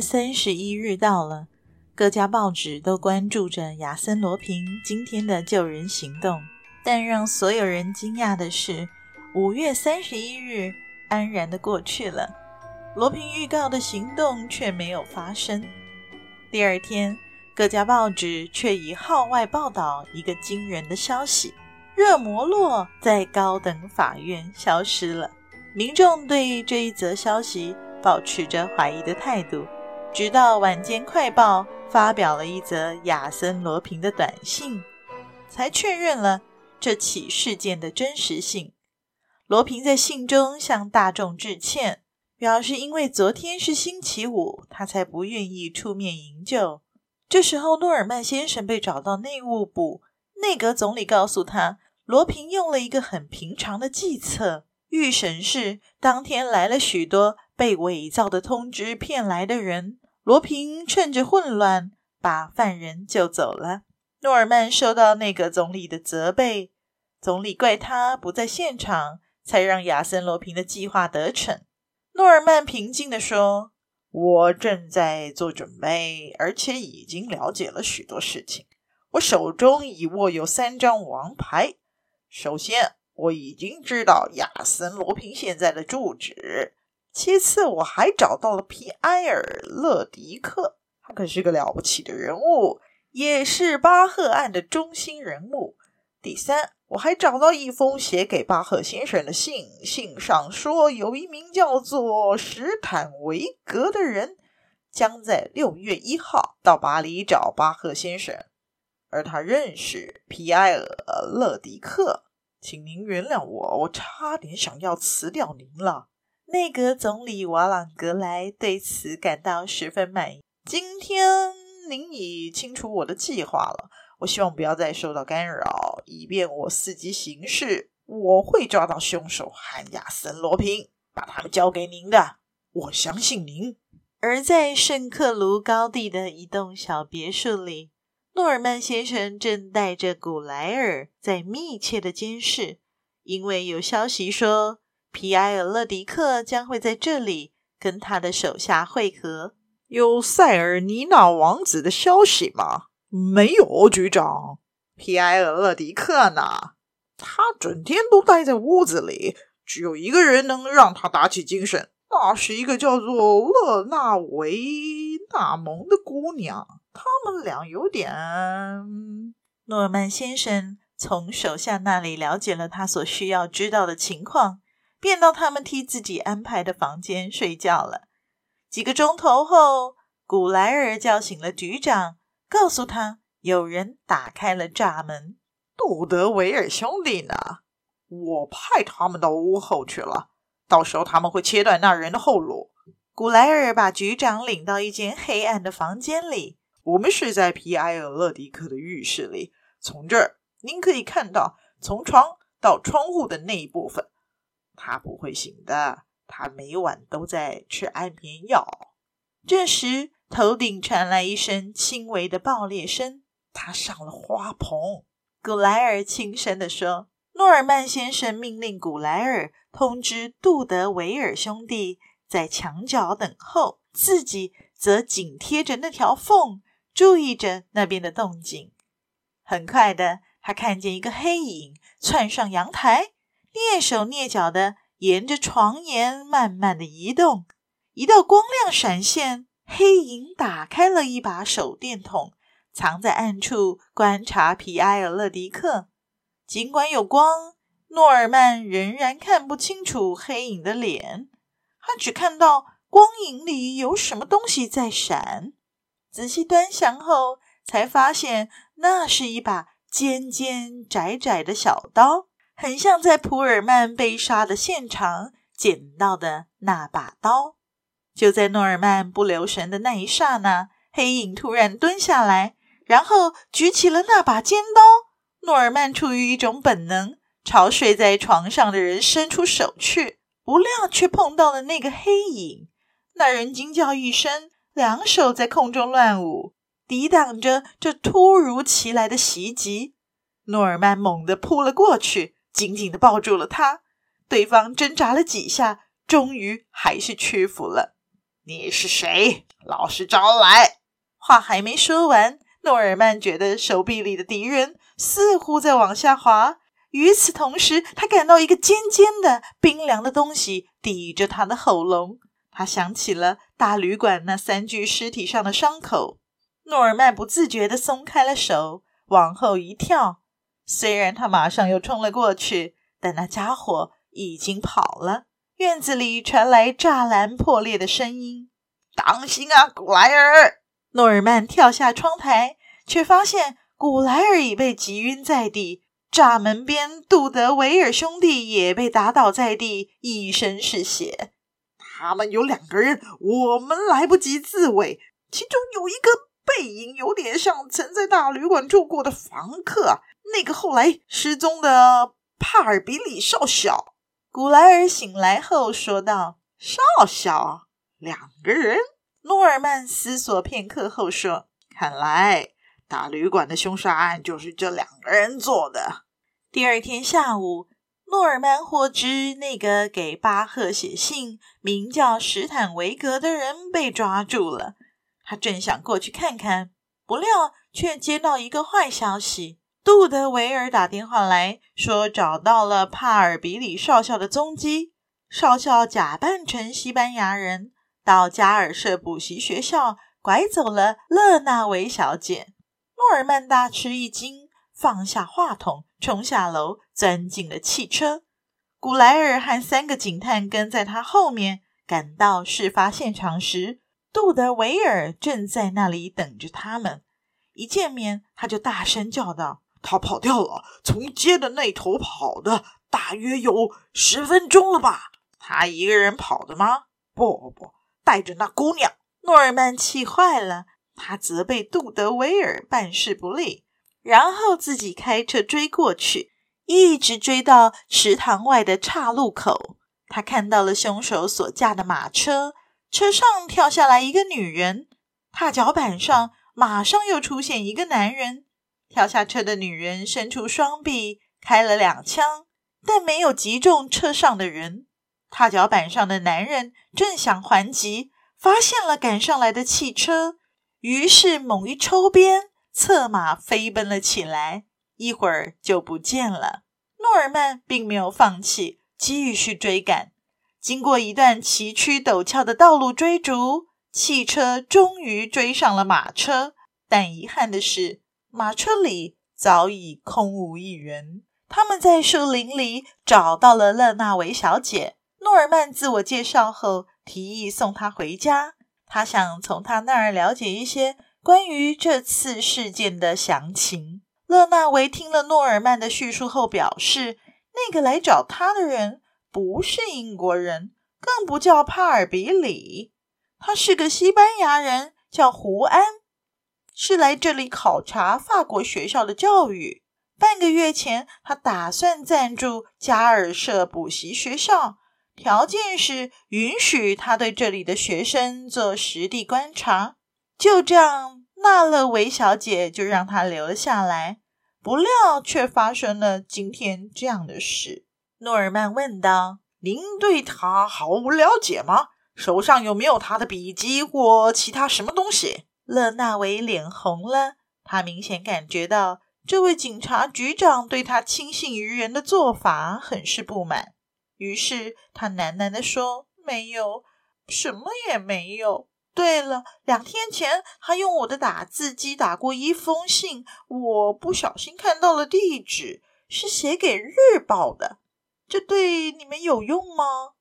三十一日到了，各家报纸都关注着亚森·罗平今天的救人行动。但让所有人惊讶的是，五月三十一日安然的过去了，罗平预告的行动却没有发生。第二天，各家报纸却以号外报道一个惊人的消息：热摩洛在高等法院消失了。民众对这一则消息，保持着怀疑的态度，直到晚间快报发表了一则亚森·罗平的短信，才确认了这起事件的真实性。罗平在信中向大众致歉，表示因为昨天是星期五，他才不愿意出面营救。这时候，诺尔曼先生被找到内务部，内阁总理告诉他，罗平用了一个很平常的计策。预审室当天来了许多被伪造的通知骗来的人，罗平趁着混乱把犯人救走了。诺尔曼受到内阁总理的责备，总理怪他不在现场，才让亚森·罗平的计划得逞。诺尔曼平静地说：“我正在做准备，而且已经了解了许多事情。我手中已握有三张王牌。首先，我已经知道亚森·罗平现在的住址。”其次，我还找到了皮埃尔·勒迪克，他可是个了不起的人物，也是巴赫案的中心人物。第三，我还找到一封写给巴赫先生的信，信上说有一名叫做史坦维格的人将在六月一号到巴黎找巴赫先生，而他认识皮埃尔·勒迪克。请您原谅我，我差点想要辞掉您了。内阁总理瓦朗格莱对此感到十分满意。今天您已清楚我的计划了，我希望不要再受到干扰，以便我伺机行事。我会抓到凶手汉亚森·罗平，把他们交给您的。我相信您。而在圣克卢高地的一栋小别墅里，诺尔曼先生正带着古莱尔在密切的监视，因为有消息说。皮埃尔·勒迪克将会在这里跟他的手下会合。有塞尔尼纳王子的消息吗？没有，局长。皮埃尔·勒迪克呢？他整天都待在屋子里，只有一个人能让他打起精神，那是一个叫做勒纳维纳蒙的姑娘。他们俩有点……诺曼先生从手下那里了解了他所需要知道的情况。便到他们替自己安排的房间睡觉了。几个钟头后，古莱尔叫醒了局长，告诉他有人打开了闸门。杜德维尔兄弟呢？我派他们到屋后去了，到时候他们会切断那人的后路。古莱尔把局长领到一间黑暗的房间里。我们睡在皮埃尔·勒迪克的浴室里，从这儿您可以看到从床到窗户的那一部分。他不会醒的，他每晚都在吃安眠药。这时，头顶传来一声轻微的爆裂声，他上了花棚。古莱尔轻声地说：“诺尔曼先生命令古莱尔通知杜德维尔兄弟在墙角等候，自己则紧贴着那条缝，注意着那边的动静。”很快的，他看见一个黑影窜上阳台。蹑手蹑脚地沿着床沿慢慢地移动，一道光亮闪现，黑影打开了一把手电筒，藏在暗处观察皮埃尔·勒迪克。尽管有光，诺尔曼仍然看不清楚黑影的脸，他只看到光影里有什么东西在闪。仔细端详后，才发现那是一把尖尖窄窄的小刀。很像在普尔曼被杀的现场捡到的那把刀。就在诺尔曼不留神的那一刹那，黑影突然蹲下来，然后举起了那把尖刀。诺尔曼出于一种本能，朝睡在床上的人伸出手去，不料却碰到了那个黑影。那人惊叫一声，两手在空中乱舞，抵挡着这突如其来的袭击。诺尔曼猛地扑了过去，紧紧地抱住了他。对方挣扎了几下，终于还是屈服了。你是谁？老实招来！话还没说完，诺尔曼觉得手臂里的敌人似乎在往下滑。与此同时，他感到一个尖尖的、冰凉的东西抵着他的喉咙。他想起了大旅馆那三具尸体上的伤口。诺尔曼不自觉地松开了手，往后一跳。虽然他马上又冲了过去，但那家伙已经跑了。院子里传来栅栏破裂的声音。当心啊，古莱尔！诺尔曼跳下窗台，却发现古莱尔已被击晕在地。栅门边，杜德维尔兄弟也被打倒在地，一身是血。他们有两个人，我们来不及自卫。其中有一个背影有点像曾在大旅馆住过的房客，那个后来失踪的帕尔比里少校。古莱尔醒来后说道：“少校，两个人。”诺尔曼思索片刻后说：“看来大旅馆的凶杀案就是这两个人做的。”第二天下午，诺尔曼获知那个给巴赫写信、名叫史坦维格的人被抓住了。他正想过去看看，不料却接到一个坏消息。杜德维尔打电话来说，找到了帕尔比里少校的踪迹。少校假扮成西班牙人，到加尔舍补习学校拐走了勒纳维小姐。诺尔曼大吃一惊，放下话筒，冲下楼，钻进了汽车。古莱尔和三个警探跟在他后面，赶到事发现场时，杜德维尔正在那里等着他们。一见面，他就大声叫道。他跑掉了，从街的那头跑的，大约有十分钟了吧？他一个人跑的吗？不不不，带着那姑娘。诺尔曼气坏了，他责备杜德维尔办事不力，然后自己开车追过去，一直追到池塘外的岔路口。他看到了凶手所驾的马车，车上跳下来一个女人，踏脚板上马上又出现一个男人。跳下车的女人伸出双臂，开了两枪，但没有击中车上的人。踏脚板上的男人正想还击，发现了赶上来的汽车，于是猛一抽鞭，策马飞奔了起来，一会儿就不见了。诺尔曼并没有放弃，继续追赶。经过一段崎岖陡峭的道路追逐，汽车终于追上了马车，但遗憾的是。马车里早已空无一人。他们在树林里找到了勒纳维小姐。诺尔曼自我介绍后，提议送她回家。他想从她那儿了解一些关于这次事件的详情。勒纳维听了诺尔曼的叙述后，表示那个来找他的人不是英国人，更不叫帕尔比里，他是个西班牙人，叫胡安。是来这里考察法国学校的教育。半个月前，他打算赞助加尔舍补习学校，条件是允许他对这里的学生做实地观察。就这样，纳勒维小姐就让他留了下来。不料，却发生了今天这样的事。诺尔曼问道：“您对他毫无了解吗？手上有没有他的笔记或其他什么东西？”勒纳维脸红了，他明显感觉到这位警察局长对他轻信于人的做法很是不满，于是他喃喃地说：“没有，什么也没有。对了，两天前他用我的打字机打过一封信，我不小心看到了地址，是写给日报的。这对你们有用吗？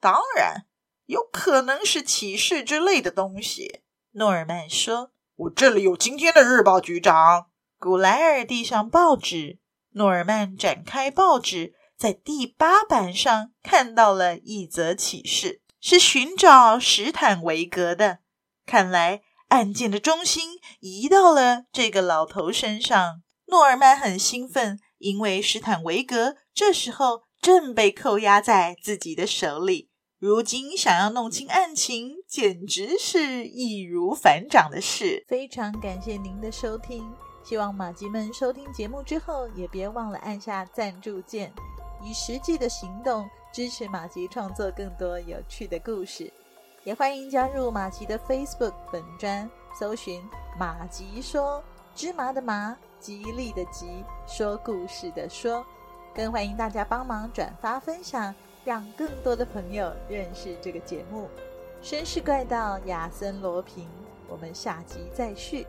当然，有可能是启事之类的东西。”诺尔曼说：“我这里有今天的日报，局长。”古莱尔递上报纸，诺尔曼展开报纸，在第八版上看到了一则启示，是寻找史坦维格的。看来案件的中心移到了这个老头身上。诺尔曼很兴奋，因为史坦维格这时候正被扣押在自己的手里。如今想要弄清案情，简直是易如反掌的事。非常感谢您的收听，希望马吉们收听节目之后，也别忘了按下赞助键，以实际的行动支持马吉创作更多有趣的故事。也欢迎加入马吉的 Facebook 本专，搜寻“马吉说芝麻的麻，吉利的吉，说故事的说”，更欢迎大家帮忙转发分享。让更多的朋友认识这个节目，《绅士怪盗亚森罗平》，我们下集再续。